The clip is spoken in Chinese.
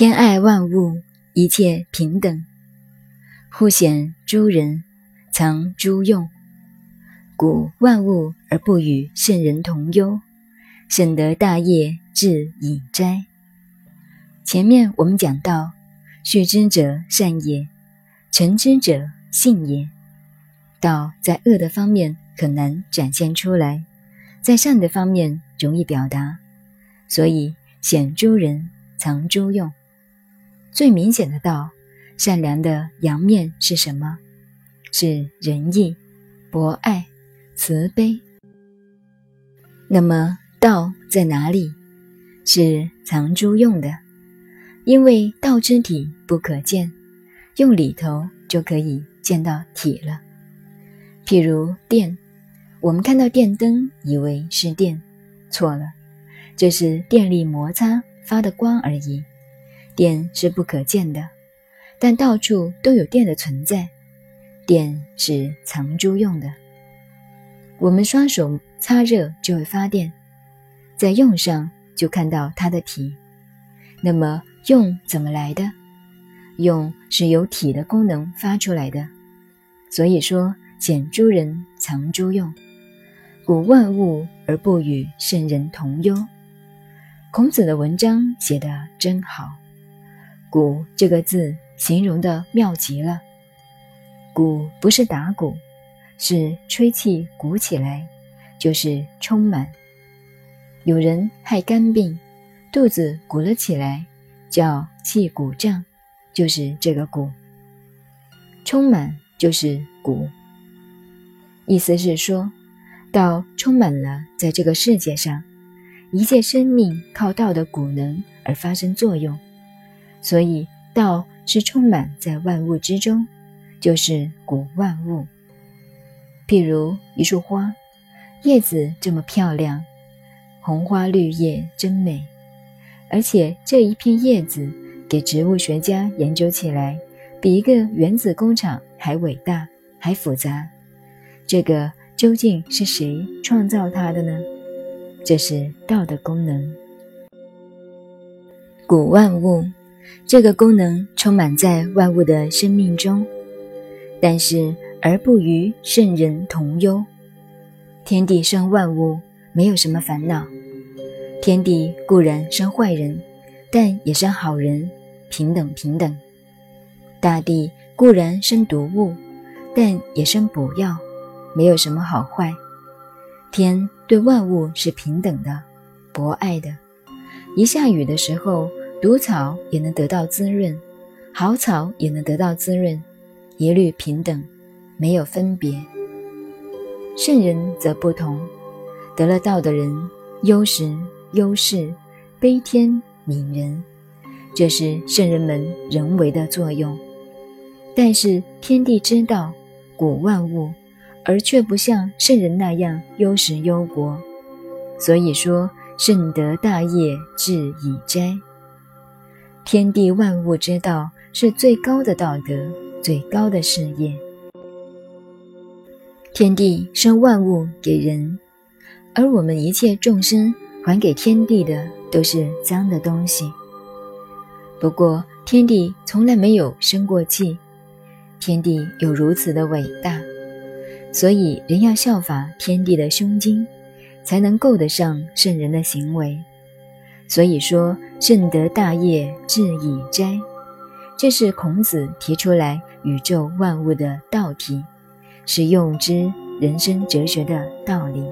天爱万物，一切平等，互显诸人，藏诸用。故万物而不与圣人同忧，甚得大业，至隐斋。前面我们讲到，续之者善也，成之者信也。道在恶的方面很难展现出来，在善的方面容易表达，所以显诸人，藏诸用。最明显的道，善良的阳面是什么？是仁义、博爱、慈悲。那么道在哪里？是藏珠用的，因为道之体不可见，用里头就可以见到体了。譬如电，我们看到电灯，以为是电，错了，这是电力摩擦发的光而已。电是不可见的，但到处都有电的存在。电是藏珠用的。我们双手擦热就会发电，在用上就看到它的体。那么用怎么来的？用是由体的功能发出来的。所以说显诸人藏诸用，故万物而不与圣人同忧。孔子的文章写得真好。鼓这个字形容的妙极了。鼓不是打鼓，是吹气鼓起来，就是充满。有人害肝病，肚子鼓了起来，叫气鼓胀，就是这个鼓。充满就是鼓，意思是说，道充满了在这个世界上，一切生命靠道的鼓能而发生作用。所以，道是充满在万物之中，就是古万物。譬如一束花，叶子这么漂亮，红花绿叶真美。而且这一片叶子，给植物学家研究起来，比一个原子工厂还伟大，还复杂。这个究竟是谁创造它的呢？这是道的功能。古万物。这个功能充满在万物的生命中，但是而不与圣人同忧。天地生万物，没有什么烦恼。天地固然生坏人，但也生好人，平等平等。大地固然生毒物，但也生补药，没有什么好坏。天对万物是平等的，博爱的。一下雨的时候。毒草也能得到滋润，好草也能得到滋润，一律平等，没有分别。圣人则不同，得了道的人，忧时忧世，悲天悯人，这是圣人们人为的作用。但是天地之道，古万物，而却不像圣人那样忧时忧国。所以说，圣德大业，至以斋。天地万物之道是最高的道德，最高的事业。天地生万物给人，而我们一切众生还给天地的都是脏的东西。不过天地从来没有生过气，天地有如此的伟大，所以人要效法天地的胸襟，才能够得上圣人的行为。所以说，圣德大业，至以斋，这是孔子提出来宇宙万物的道体，是用之人生哲学的道理。